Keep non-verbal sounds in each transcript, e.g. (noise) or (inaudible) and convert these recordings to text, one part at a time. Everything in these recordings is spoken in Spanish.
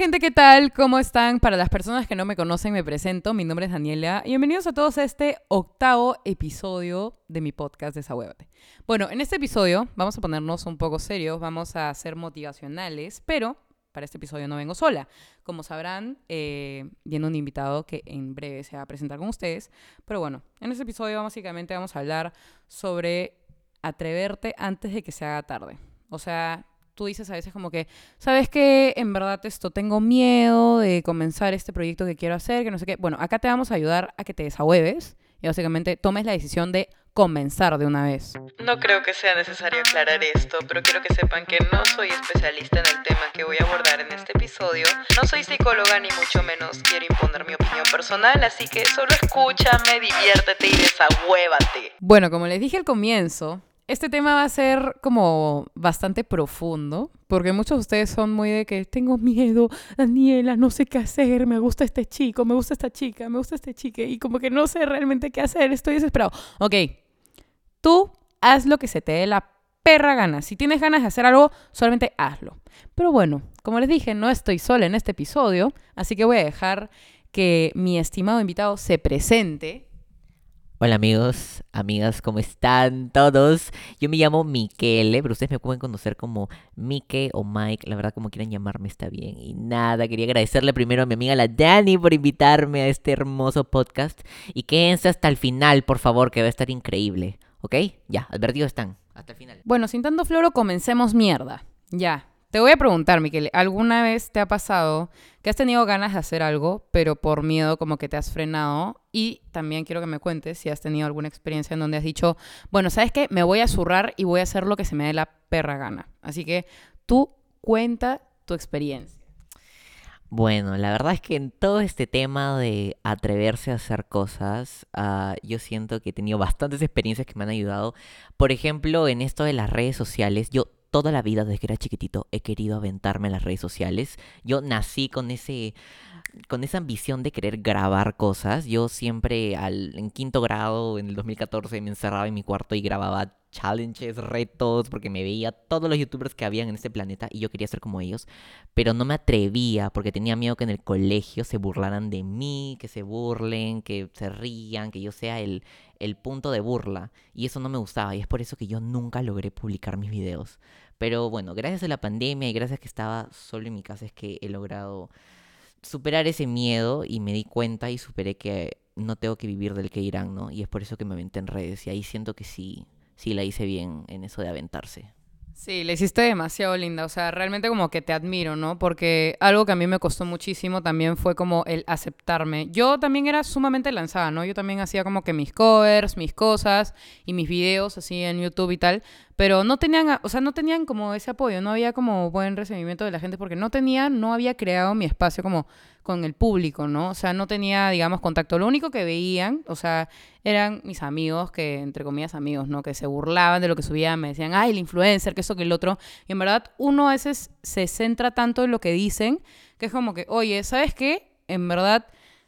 gente, ¿qué tal? ¿Cómo están? Para las personas que no me conocen, me presento. Mi nombre es Daniela y bienvenidos a todos a este octavo episodio de mi podcast Desahuévate. Bueno, en este episodio vamos a ponernos un poco serios, vamos a ser motivacionales, pero para este episodio no vengo sola. Como sabrán, eh, viene un invitado que en breve se va a presentar con ustedes. Pero bueno, en este episodio básicamente vamos a hablar sobre atreverte antes de que se haga tarde. O sea, tú dices a veces como que, ¿sabes qué? En verdad esto tengo miedo de comenzar este proyecto que quiero hacer, que no sé qué. Bueno, acá te vamos a ayudar a que te desahueves y básicamente tomes la decisión de comenzar de una vez. No creo que sea necesario aclarar esto, pero quiero que sepan que no soy especialista en el tema que voy a abordar en este episodio. No soy psicóloga ni mucho menos quiero imponer mi opinión personal, así que solo escúchame, diviértete y desahuévate. Bueno, como les dije al comienzo, este tema va a ser como bastante profundo, porque muchos de ustedes son muy de que tengo miedo, Daniela, no sé qué hacer, me gusta este chico, me gusta esta chica, me gusta este chique, y como que no sé realmente qué hacer, estoy desesperado. Ok, tú haz lo que se te dé la perra gana. Si tienes ganas de hacer algo, solamente hazlo. Pero bueno, como les dije, no estoy sola en este episodio, así que voy a dejar que mi estimado invitado se presente Hola amigos, amigas, ¿cómo están todos? Yo me llamo Miquele, pero ustedes me pueden conocer como Mike o Mike, la verdad como quieran llamarme está bien. Y nada, quería agradecerle primero a mi amiga la Dani por invitarme a este hermoso podcast. Y quédense hasta el final, por favor, que va a estar increíble. ¿Ok? Ya, advertidos están. Hasta el final. Bueno, sin tanto floro, comencemos mierda. Ya, te voy a preguntar, Miquel, ¿alguna vez te ha pasado que has tenido ganas de hacer algo, pero por miedo como que te has frenado? Y también quiero que me cuentes si has tenido alguna experiencia en donde has dicho, bueno, ¿sabes qué? Me voy a zurrar y voy a hacer lo que se me dé la perra gana. Así que tú cuenta tu experiencia. Bueno, la verdad es que en todo este tema de atreverse a hacer cosas, uh, yo siento que he tenido bastantes experiencias que me han ayudado. Por ejemplo, en esto de las redes sociales, yo toda la vida, desde que era chiquitito, he querido aventarme en las redes sociales. Yo nací con ese con esa ambición de querer grabar cosas. Yo siempre al, en quinto grado, en el 2014, me encerraba en mi cuarto y grababa challenges, retos, porque me veía todos los youtubers que habían en este planeta y yo quería ser como ellos, pero no me atrevía porque tenía miedo que en el colegio se burlaran de mí, que se burlen, que se rían, que yo sea el, el punto de burla. Y eso no me gustaba y es por eso que yo nunca logré publicar mis videos. Pero bueno, gracias a la pandemia y gracias a que estaba solo en mi casa es que he logrado superar ese miedo y me di cuenta y superé que no tengo que vivir del que irán, ¿no? Y es por eso que me aventé en redes y ahí siento que sí, sí la hice bien en eso de aventarse. Sí, le hiciste demasiado linda, o sea, realmente como que te admiro, ¿no? Porque algo que a mí me costó muchísimo también fue como el aceptarme. Yo también era sumamente lanzada, ¿no? Yo también hacía como que mis covers, mis cosas y mis videos así en YouTube y tal, pero no tenían, o sea, no tenían como ese apoyo, no había como buen recibimiento de la gente porque no tenía, no había creado mi espacio como con el público, ¿no? O sea, no tenía, digamos, contacto. Lo único que veían, o sea, eran mis amigos, que entre comillas amigos, ¿no? Que se burlaban de lo que subía, me decían, ay, el influencer, que eso, que el otro. Y en verdad, uno a veces se centra tanto en lo que dicen, que es como que, oye, ¿sabes qué? En verdad,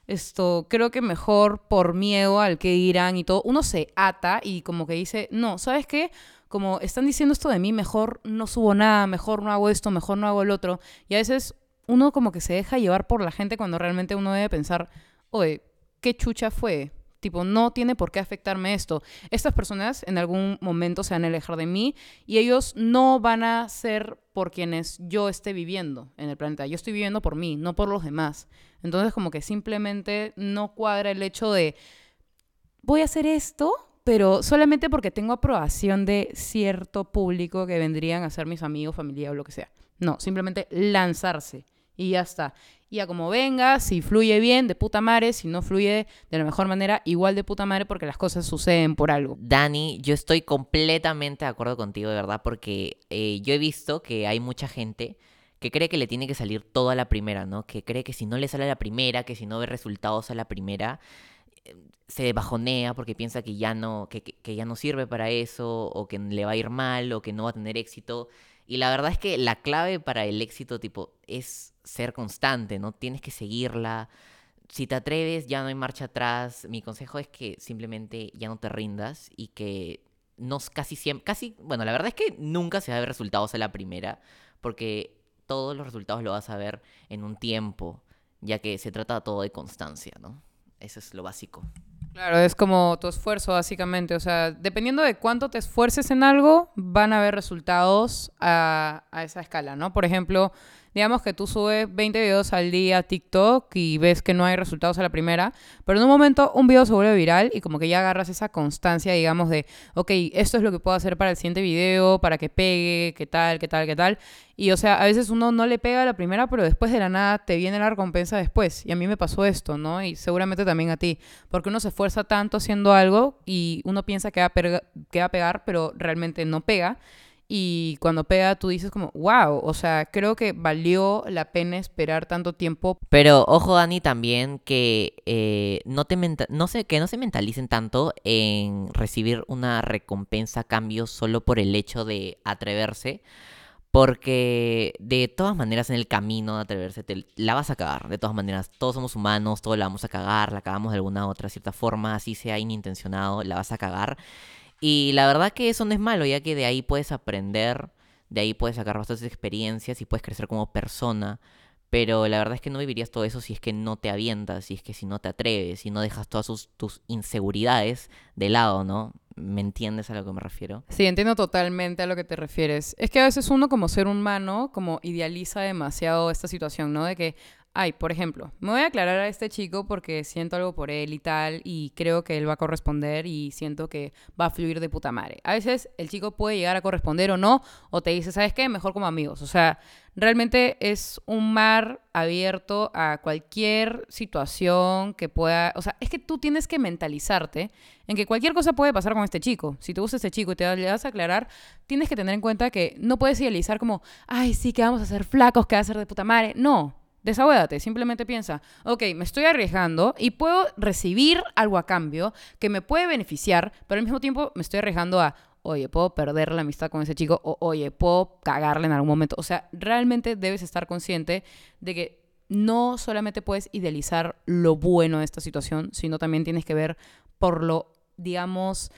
esto, creo que mejor por miedo al que dirán y todo, uno se ata y como que dice, no, ¿sabes qué? Como están diciendo esto de mí, mejor no subo nada, mejor no hago esto, mejor no hago el otro. Y a veces uno como que se deja llevar por la gente cuando realmente uno debe pensar, oye, ¿qué chucha fue? Tipo, no tiene por qué afectarme esto. Estas personas en algún momento se van a alejar de mí y ellos no van a ser por quienes yo esté viviendo en el planeta. Yo estoy viviendo por mí, no por los demás. Entonces, como que simplemente no cuadra el hecho de, voy a hacer esto, pero solamente porque tengo aprobación de cierto público que vendrían a ser mis amigos, familia o lo que sea. No, simplemente lanzarse y ya está. Y ya como venga, si fluye bien, de puta madre, si no fluye de la mejor manera, igual de puta madre porque las cosas suceden por algo. Dani, yo estoy completamente de acuerdo contigo, de verdad, porque eh, yo he visto que hay mucha gente que cree que le tiene que salir todo a la primera, ¿no? Que cree que si no le sale a la primera, que si no ve resultados a la primera, eh, se bajonea porque piensa que ya no, que, que ya no sirve para eso, o que le va a ir mal, o que no va a tener éxito. Y la verdad es que la clave para el éxito, tipo, es ser constante, ¿no? Tienes que seguirla. Si te atreves, ya no hay marcha atrás. Mi consejo es que simplemente ya no te rindas y que no casi siempre, casi, bueno, la verdad es que nunca se va a ver resultados a la primera, porque todos los resultados lo vas a ver en un tiempo, ya que se trata todo de constancia, ¿no? Eso es lo básico. Claro, es como tu esfuerzo básicamente, o sea, dependiendo de cuánto te esfuerces en algo, van a haber resultados a, a esa escala, ¿no? Por ejemplo, digamos que tú subes 20 videos al día a TikTok y ves que no hay resultados a la primera, pero en un momento un video se vuelve viral y como que ya agarras esa constancia, digamos, de, ok, esto es lo que puedo hacer para el siguiente video, para que pegue, qué tal, qué tal, qué tal. Y o sea, a veces uno no le pega a la primera, pero después de la nada te viene la recompensa después. Y a mí me pasó esto, ¿no? Y seguramente también a ti. Porque uno se esfuerza tanto haciendo algo y uno piensa que va a, que va a pegar, pero realmente no pega y cuando pega tú dices como, wow, o sea, creo que valió la pena esperar tanto tiempo. Pero ojo, Dani, también que eh, no te no sé, que no se mentalicen tanto en recibir una recompensa a cambio solo por el hecho de atreverse. Porque de todas maneras en el camino de atreverse te la vas a cagar. De todas maneras, todos somos humanos, todos la vamos a cagar, la cagamos de alguna otra cierta forma, así sea inintencionado, la vas a cagar. Y la verdad que eso no es malo, ya que de ahí puedes aprender, de ahí puedes sacar bastantes experiencias y puedes crecer como persona. Pero la verdad es que no vivirías todo eso si es que no te avientas, si es que si no te atreves, si no dejas todas tus inseguridades de lado, ¿no? ¿Me entiendes a lo que me refiero? Sí, entiendo totalmente a lo que te refieres. Es que a veces uno como ser humano como idealiza demasiado esta situación, ¿no? De que, Ay, por ejemplo, me voy a aclarar a este chico porque siento algo por él y tal, y creo que él va a corresponder y siento que va a fluir de puta madre. A veces el chico puede llegar a corresponder o no, o te dice, ¿sabes qué? Mejor como amigos. O sea, realmente es un mar abierto a cualquier situación que pueda. O sea, es que tú tienes que mentalizarte en que cualquier cosa puede pasar con este chico. Si te gusta este chico y te le vas a aclarar, tienes que tener en cuenta que no puedes idealizar como, ay, sí, que vamos a ser flacos, que va a ser de puta madre. No Desahógate, simplemente piensa, ok, me estoy arriesgando y puedo recibir algo a cambio que me puede beneficiar, pero al mismo tiempo me estoy arriesgando a, oye, puedo perder la amistad con ese chico o, oye, puedo cagarle en algún momento. O sea, realmente debes estar consciente de que no solamente puedes idealizar lo bueno de esta situación, sino también tienes que ver por lo, digamos,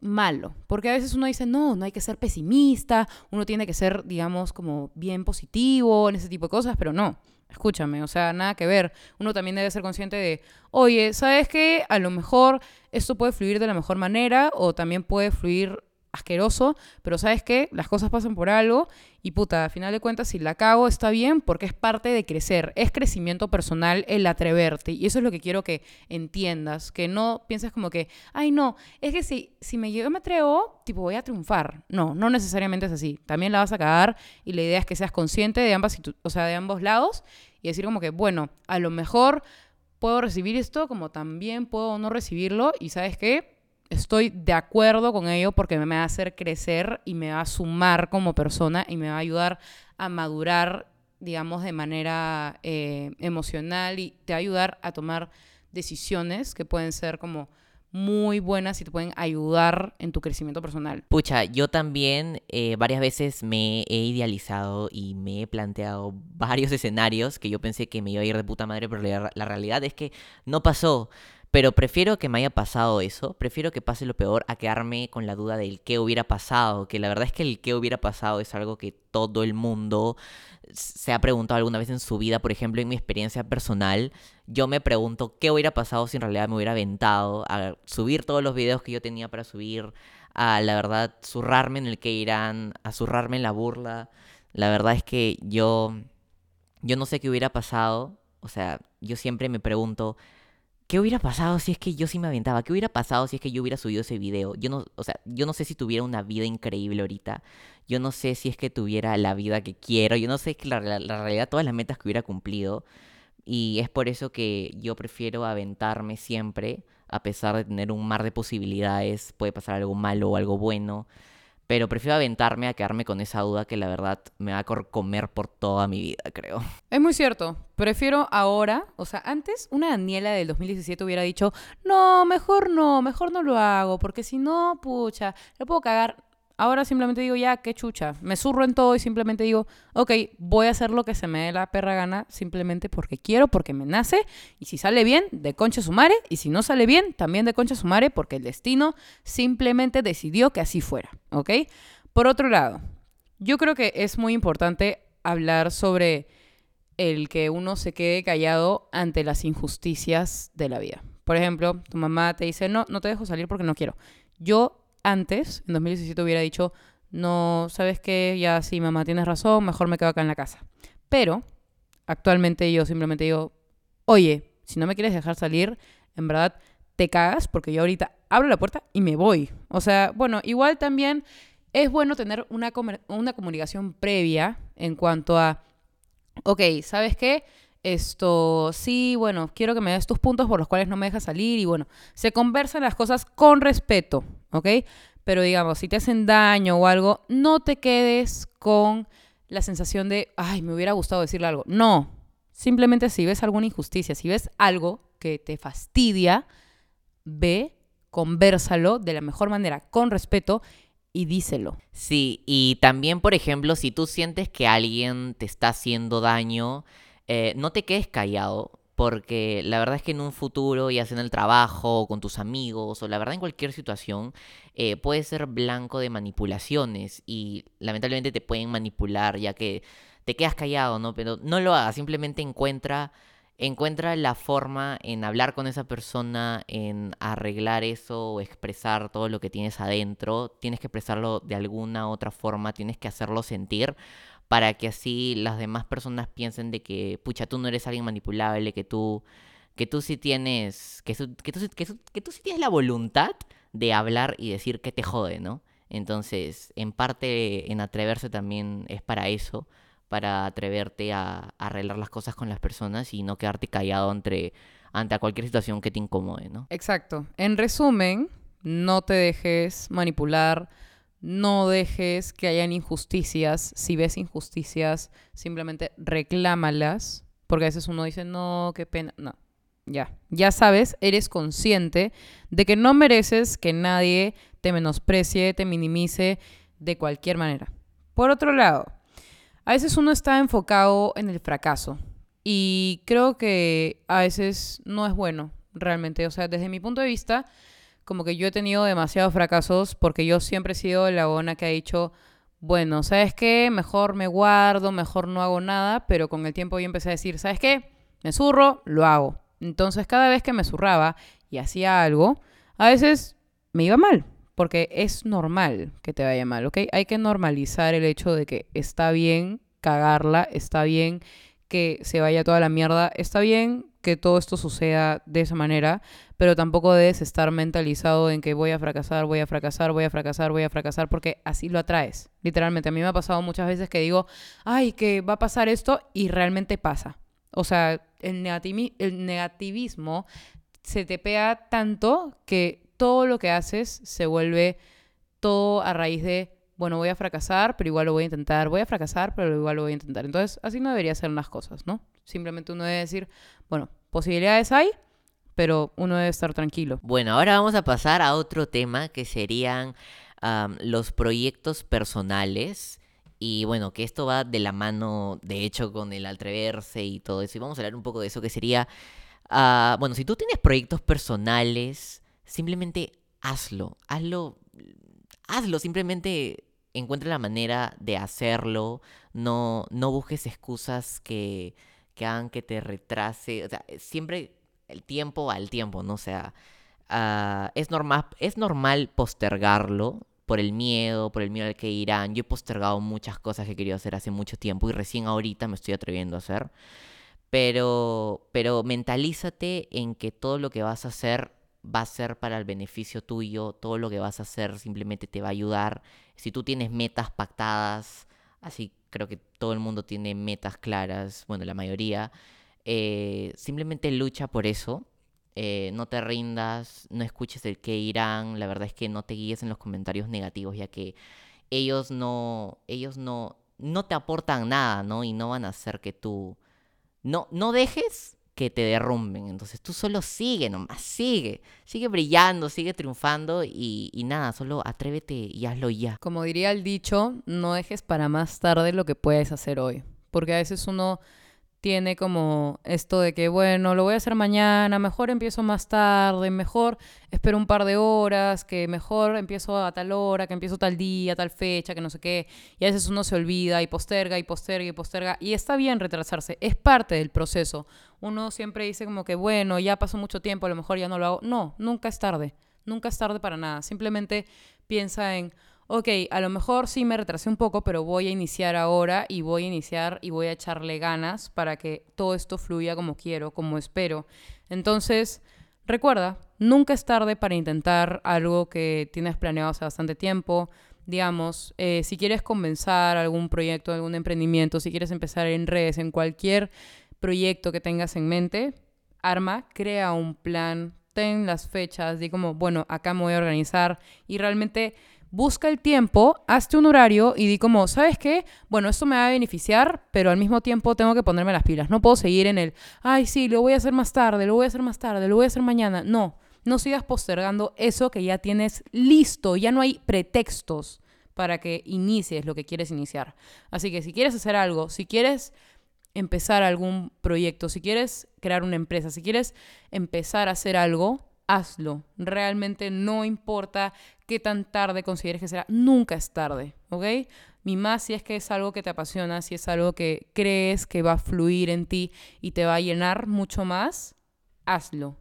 malo. Porque a veces uno dice, no, no hay que ser pesimista, uno tiene que ser, digamos, como bien positivo en ese tipo de cosas, pero no. Escúchame, o sea, nada que ver. Uno también debe ser consciente de, oye, ¿sabes qué? A lo mejor esto puede fluir de la mejor manera o también puede fluir asqueroso, pero ¿sabes qué? Las cosas pasan por algo y puta, a final de cuentas, si la cago está bien porque es parte de crecer, es crecimiento personal el atreverte y eso es lo que quiero que entiendas, que no pienses como que, ay no, es que si, si me llego me atrevo, tipo voy a triunfar. No, no necesariamente es así, también la vas a cagar y la idea es que seas consciente de ambas, o sea, de ambos lados y decir como que, bueno, a lo mejor puedo recibir esto como también puedo no recibirlo y ¿sabes qué? Estoy de acuerdo con ello porque me va a hacer crecer y me va a sumar como persona y me va a ayudar a madurar, digamos, de manera eh, emocional y te va a ayudar a tomar decisiones que pueden ser como muy buenas y te pueden ayudar en tu crecimiento personal. Pucha, yo también eh, varias veces me he idealizado y me he planteado varios (laughs) escenarios que yo pensé que me iba a ir de puta madre, pero la realidad es que no pasó. Pero prefiero que me haya pasado eso, prefiero que pase lo peor a quedarme con la duda del qué hubiera pasado, que la verdad es que el qué hubiera pasado es algo que todo el mundo se ha preguntado alguna vez en su vida, por ejemplo, en mi experiencia personal, yo me pregunto qué hubiera pasado si en realidad me hubiera aventado a subir todos los videos que yo tenía para subir, a la verdad zurrarme en el que irán, a zurrarme en la burla. La verdad es que yo yo no sé qué hubiera pasado, o sea, yo siempre me pregunto ¿Qué hubiera pasado si es que yo sí me aventaba? ¿Qué hubiera pasado si es que yo hubiera subido ese video? Yo no, o sea, yo no sé si tuviera una vida increíble ahorita. Yo no sé si es que tuviera la vida que quiero. Yo no sé que la, la realidad, todas las metas que hubiera cumplido. Y es por eso que yo prefiero aventarme siempre, a pesar de tener un mar de posibilidades. Puede pasar algo malo o algo bueno. Pero prefiero aventarme a quedarme con esa duda que la verdad me va a comer por toda mi vida, creo. Es muy cierto. Prefiero ahora, o sea, antes una Daniela del 2017 hubiera dicho, no, mejor no, mejor no lo hago, porque si no, pucha, le puedo cagar. Ahora simplemente digo, ya, qué chucha. Me zurro en todo y simplemente digo, ok, voy a hacer lo que se me dé la perra gana simplemente porque quiero, porque me nace. Y si sale bien, de concha sumare. Y si no sale bien, también de concha sumare porque el destino simplemente decidió que así fuera, ¿ok? Por otro lado, yo creo que es muy importante hablar sobre el que uno se quede callado ante las injusticias de la vida. Por ejemplo, tu mamá te dice, no, no te dejo salir porque no quiero. Yo antes, en 2017, hubiera dicho, no, ¿sabes qué? Ya sí, mamá, tienes razón, mejor me quedo acá en la casa. Pero actualmente yo simplemente digo, oye, si no me quieres dejar salir, en verdad te cagas porque yo ahorita abro la puerta y me voy. O sea, bueno, igual también es bueno tener una, una comunicación previa en cuanto a, ok, ¿sabes qué? Esto, sí, bueno, quiero que me des tus puntos por los cuales no me dejas salir y bueno, se conversan las cosas con respeto, ¿ok? Pero digamos, si te hacen daño o algo, no te quedes con la sensación de, ay, me hubiera gustado decirle algo. No, simplemente si ves alguna injusticia, si ves algo que te fastidia, ve, conversalo de la mejor manera, con respeto y díselo. Sí, y también, por ejemplo, si tú sientes que alguien te está haciendo daño, eh, no te quedes callado, porque la verdad es que en un futuro, ya sea en el trabajo, o con tus amigos, o la verdad en cualquier situación, eh, puedes ser blanco de manipulaciones y lamentablemente te pueden manipular ya que te quedas callado, ¿no? Pero no lo hagas, simplemente encuentra encuentra la forma en hablar con esa persona, en arreglar eso o expresar todo lo que tienes adentro. Tienes que expresarlo de alguna otra forma, tienes que hacerlo sentir para que así las demás personas piensen de que, pucha, tú no eres alguien manipulable, que tú, que tú sí tienes, que, que, tú, que, tú sí tienes la voluntad de hablar y decir que te jode, ¿no? Entonces, en parte, en atreverse también es para eso para atreverte a, arreglar las cosas con las personas y no quedarte callado ante, ante cualquier situación que te incomode, ¿no? Exacto. En resumen, no te dejes manipular, no dejes que hayan injusticias. Si ves injusticias, simplemente reclámalas, porque a veces uno dice, no, qué pena. No, ya, ya sabes, eres consciente de que no mereces que nadie te menosprecie, te minimice de cualquier manera. Por otro lado, a veces uno está enfocado en el fracaso y creo que a veces no es bueno realmente. O sea, desde mi punto de vista, como que yo he tenido demasiados fracasos porque yo siempre he sido la buena que ha dicho, bueno, ¿sabes qué? Mejor me guardo, mejor no hago nada, pero con el tiempo yo empecé a decir, ¿sabes qué? Me zurro, lo hago. Entonces cada vez que me zurraba y hacía algo, a veces me iba mal, porque es normal que te vaya mal, ¿ok? Hay que normalizar el hecho de que está bien cagarla, está bien que se vaya toda la mierda, está bien que todo esto suceda de esa manera, pero tampoco debes estar mentalizado en que voy a fracasar, voy a fracasar, voy a fracasar, voy a fracasar, porque así lo atraes. Literalmente, a mí me ha pasado muchas veces que digo, ay, que va a pasar esto y realmente pasa. O sea, el, el negativismo se te pega tanto que todo lo que haces se vuelve todo a raíz de, bueno, voy a fracasar, pero igual lo voy a intentar, voy a fracasar, pero igual lo voy a intentar. Entonces, así no debería ser las cosas, ¿no? Simplemente uno debe decir, bueno, posibilidades hay, pero uno debe estar tranquilo. Bueno, ahora vamos a pasar a otro tema que serían los proyectos personales. Y bueno, que esto va de la mano, de hecho, con el atreverse y todo eso. Y vamos a hablar un poco de eso, que sería, ah, bueno, si tú tienes proyectos personales, Simplemente hazlo, hazlo, hazlo, simplemente encuentra la manera de hacerlo, no, no busques excusas que, que hagan que te retrase, o sea, siempre el tiempo al tiempo, ¿no? Sea, ah, es, normal, es normal postergarlo por el miedo, por el miedo al que irán. Yo he postergado muchas cosas que he querido hacer hace mucho tiempo y recién ahorita me estoy atreviendo a hacer. Pero, pero mentalízate en que todo lo que vas a hacer va a ser para el beneficio tuyo, todo lo que vas a hacer simplemente te va a ayudar. Si tú tienes metas pactadas, así creo que todo el mundo tiene metas claras, bueno, la mayoría, eh, simplemente lucha por eso. Eh, no te rindas, no escuches el que irán, la verdad es que no te guíes en los comentarios negativos, ya que ellos no, ellos no, no te aportan nada, ¿no? Y no van a hacer que tú, no, no dejes que te derrumben. Entonces tú solo sigue nomás, sigue, sigue brillando, sigue triunfando y, nada, solo atrévete y hazlo ya. Como diría el dicho, no dejes para más tarde lo que puedes hacer hoy. Porque a veces uno tiene como esto de que, bueno, lo voy a hacer mañana, mejor empiezo más tarde, mejor espero un par de horas, que mejor empiezo a tal hora, que empiezo tal día, tal fecha, que no sé qué. Y a veces uno se olvida y posterga y posterga y posterga. Y está bien retrasarse, es parte del proceso. Uno siempre dice como que, bueno, ya pasó mucho tiempo, a lo mejor ya no lo hago. No, nunca es tarde, nunca es tarde para nada. Simplemente piensa en ok, a lo mejor sí me retrasé un poco, pero voy a iniciar ahora y voy a iniciar y voy a echarle ganas para que todo esto fluya como quiero, como espero. Entonces, recuerda, nunca es tarde para intentar algo que tienes planeado hace bastante tiempo. Digamos, eh, si quieres comenzar algún proyecto, algún emprendimiento, si quieres empezar en redes, en cualquier proyecto que tengas en mente, arma, crea un plan, ten las fechas, di como, bueno, acá me voy a organizar y realmente busca el tiempo, hazte un horario y di como, ¿sabes qué? Bueno, esto me va a beneficiar, pero al mismo tiempo tengo que ponerme las pilas. No puedo seguir en el, ay, sí, lo voy a hacer más tarde, lo voy a hacer más tarde, lo voy a hacer mañana. No, no sigas postergando eso que ya tienes listo, ya no hay pretextos para que inicies lo que quieres iniciar. Así que si quieres hacer algo, si quieres empezar algún proyecto, si quieres crear una empresa, si quieres empezar a hacer algo, hazlo. Realmente no importa qué tan tarde consideres que será, nunca es tarde, ¿ok? Mi más si es que es algo que te apasiona, si es algo que crees que va a fluir en ti y te va a llenar mucho más, hazlo.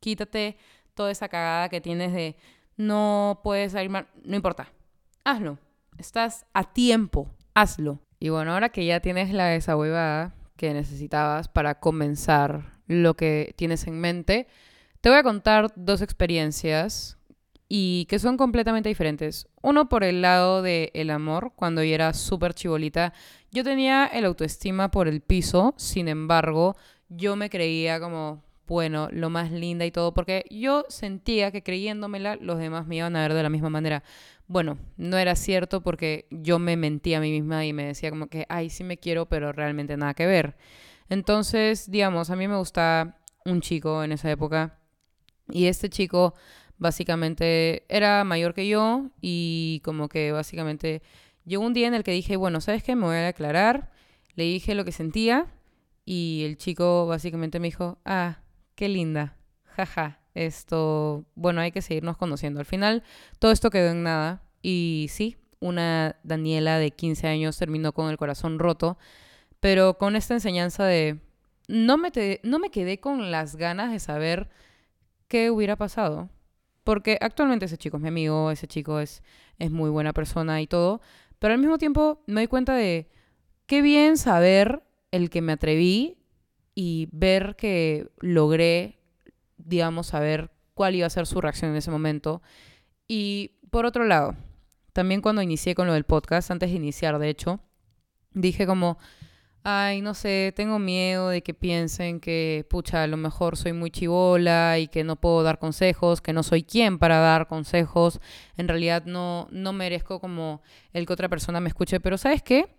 Quítate toda esa cagada que tienes de no puedes salir mal, no importa, hazlo. Estás a tiempo, hazlo. Y bueno, ahora que ya tienes la desahuevada que necesitabas para comenzar lo que tienes en mente, te voy a contar dos experiencias y que son completamente diferentes. Uno por el lado del el amor, cuando yo era súper chibolita, yo tenía el autoestima por el piso, sin embargo, yo me creía como, bueno, lo más linda y todo, porque yo sentía que creyéndomela los demás me iban a ver de la misma manera. Bueno, no era cierto porque yo me mentía a mí misma y me decía como que, ay, sí me quiero, pero realmente nada que ver. Entonces, digamos, a mí me gustaba un chico en esa época y este chico básicamente era mayor que yo y como que básicamente llegó un día en el que dije, bueno, ¿sabes qué? Me voy a aclarar. Le dije lo que sentía y el chico básicamente me dijo, ah, qué linda, jaja, esto, bueno, hay que seguirnos conociendo. Al final todo esto quedó en nada y sí, una Daniela de 15 años terminó con el corazón roto, pero con esta enseñanza de, no me, no me quedé con las ganas de saber qué hubiera pasado. Porque actualmente ese chico es mi amigo, ese chico es, es muy buena persona y todo, pero al mismo tiempo me doy cuenta de qué bien saber el que me atreví y ver que logré, digamos, saber cuál iba a ser su reacción en ese momento. Y por otro lado, también cuando inicié con lo del podcast, antes de iniciar, de hecho, dije como, ay, no sé, tengo miedo de que piensen que, pucha, a lo mejor soy muy chivola y que no puedo dar consejos, que no soy quien para dar consejos. En realidad no, no merezco como el que otra persona me escuche. Pero ¿sabes qué?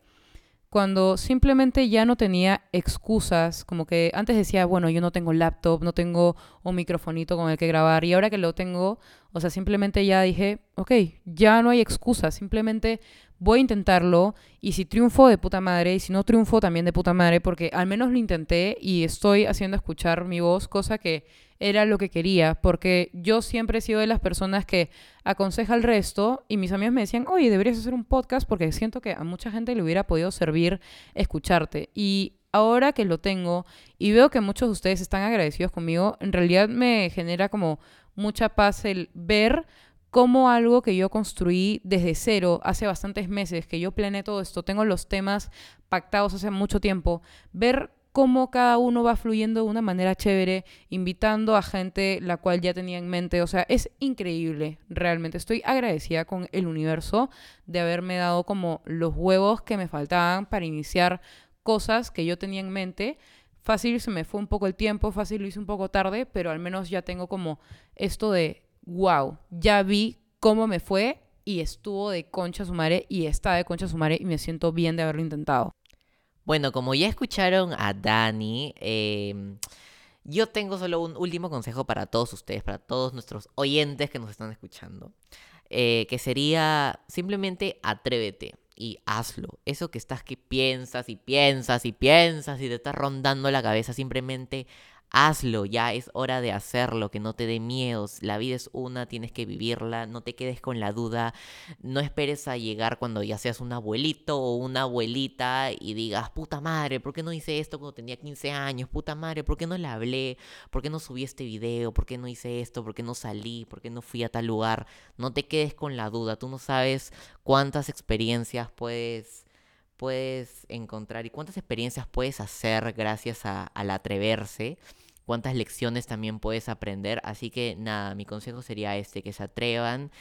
Cuando simplemente ya no tenía excusas, como que antes decía, bueno, yo no tengo laptop, no tengo un microfonito con el que grabar, y ahora que lo tengo, o sea, simplemente ya dije, ok, ya no hay excusas, simplemente voy a intentarlo y si triunfo de puta madre y si no triunfo también de puta madre porque al menos lo intenté y estoy haciendo escuchar mi voz, cosa que era lo que quería, porque yo siempre he sido de las personas que aconseja al resto y mis amigos me decían, oye, deberías hacer un podcast porque siento que a mucha gente le hubiera podido servir escucharte. Y ahora que lo tengo y veo que muchos de ustedes están agradecidos conmigo, en realidad me genera como mucha paz el ver cómo algo que yo construí desde cero hace bastantes meses, que yo planeé todo esto, tengo los temas pactados hace mucho tiempo, ver cómo cada uno va fluyendo de una manera chévere, invitando a gente la cual ya tenía en mente. O sea, es increíble, realmente. Estoy agradecida con el universo de haberme dado como los huevos que me faltaban para iniciar cosas que yo tenía en mente. Fácil se me fue un poco el tiempo, fácil lo hice un poco tarde, pero al menos ya tengo como esto de wow, ya vi cómo me fue y estuvo de concha su madre y está de concha su madre y me siento bien de haberlo intentado. Bueno, como ya escucharon a Dani, em, yo tengo solo un último consejo para todos ustedes, para todos nuestros oyentes que nos están escuchando, eh, que sería simplemente atrévete. y hazlo. Eso que estás que piensas y piensas y piensas y te estás rondando la cabeza, simplemente hazlo, ya es hora de hacerlo, que no te dé miedos. La vida es una, tienes que vivirla, no te quedes con la duda, no esperes a llegar cuando ya seas un abuelito o una abuelita y digas, puta madre, ¿por qué no hice esto cuando tenía 15 años? Puta madre, ¿por qué no le hablé? ¿Por qué no subí este video? ¿Por qué no hice esto? ¿Por qué no salí? ¿Por qué no fui a tal lugar? No te quedes con la duda, tú no sabes cuántas experiencias puedes puedes encontrar y cuántas experiencias puedes hacer gracias a, al atreverse cuántas lecciones también puedes aprender. Así que nada, mi consejo sería este, que se atrevan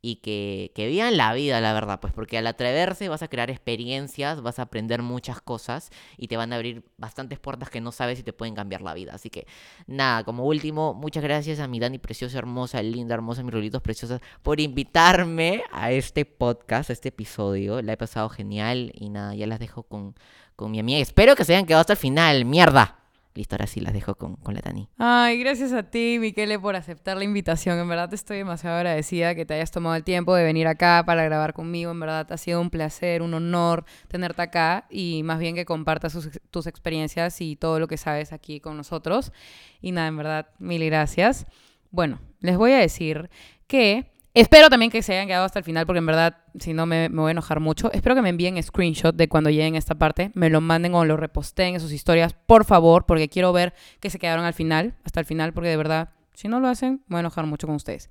y que, que vivan la vida, la verdad, pues porque al atreverse vas a crear experiencias, vas a aprender muchas cosas y te van a abrir bastantes puertas que no sabes y te pueden cambiar la vida. Así que nada, como último, muchas gracias a mi Dani preciosa, hermosa, linda, hermosa, mis rolitos preciosas, por invitarme a este podcast, a este episodio. La he pasado genial y nada, ya las dejo con, con mi amiga. Espero que se hayan quedado hasta el final, mierda. Listo, ahora sí las dejo con, con la Tani. Ay, gracias a ti, Miquele, por aceptar la invitación. En verdad te estoy demasiado agradecida que te hayas tomado el tiempo de venir acá para grabar conmigo. En verdad ha sido un placer, un honor tenerte acá y más bien que compartas tus experiencias y todo lo que sabes aquí con nosotros. Y nada, en verdad, mil gracias. Bueno, les voy a decir que Espero también que se hayan quedado hasta el final porque en verdad, si no, me, voy a enojar mucho. Espero que me envíen screenshot de cuando lleguen a esta parte. Me lo manden o lo reposteen en sus historias, por favor, porque quiero ver que se quedaron al final, hasta el final, porque de verdad, si no lo hacen, me voy a enojar mucho con ustedes.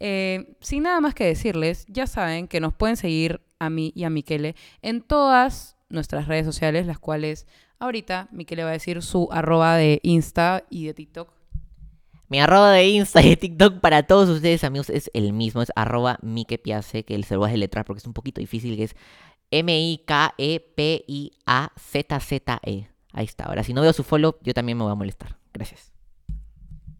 Eh, sin nada más que decirles, ya saben que nos pueden seguir a mí y a Miquele en todas nuestras redes sociales, las cuales ahorita Miquele va a decir su arroba de Insta y de TikTok mi arroba de Insta y de TikTok para todos ustedes, amigos, es el mismo. Es arroba Mikepiace, que se lo voy a deletrar porque es un poquito difícil, que es M-I-K-E-P-I-A-Z-Z-E. Ahí está. Ahora, si no veo su follow, yo también me voy a molestar. Gracias.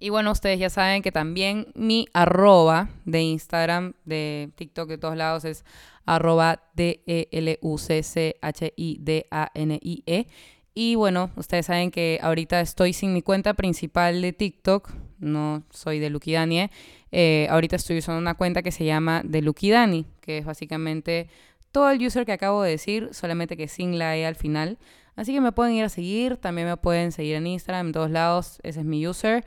Y bueno, ustedes ya saben que también mi arroba de Instagram, de TikTok, de todos lados es arroba D-E-L-U-C-C-H-I-D-A-N-I-E. Y bueno, ustedes saben que ahorita estoy sin mi cuenta principal de TikTok, no soy de Lukidanie. Eh, ahorita estoy usando una cuenta que se llama de Lukidani, que es básicamente todo el user que acabo de decir, solamente que sin la E al final. Así que me pueden ir a seguir, también me pueden seguir en Instagram, en todos lados, ese es mi user.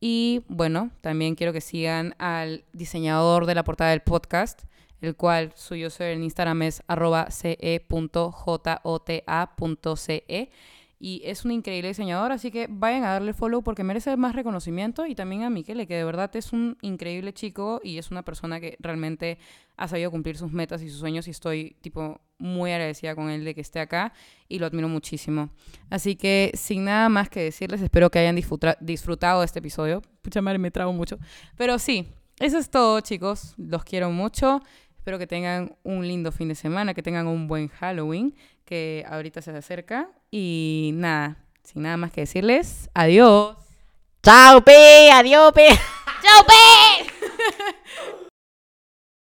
Y bueno, también quiero que sigan al diseñador de la portada del podcast, el cual su user en Instagram es arroba ce.jota.ce y es un increíble diseñador, así que vayan a darle follow porque merece más reconocimiento y también a Miquele, que de verdad es un increíble chico y es una persona que realmente ha sabido cumplir sus metas y sus sueños y estoy tipo muy agradecida con él de que esté acá y lo admiro muchísimo. Así que sin nada más que decirles, espero que hayan disfrutado de este episodio. Pucha madre, me trago mucho. Pero sí, eso es todo, chicos. Los quiero mucho. Espero que tengan un lindo fin de semana, que tengan un buen Halloween, que ahorita se acerca. Y nada, sin nada más que decirles, adiós. Chao, pe, adiós, pe. Chao, pe. (laughs)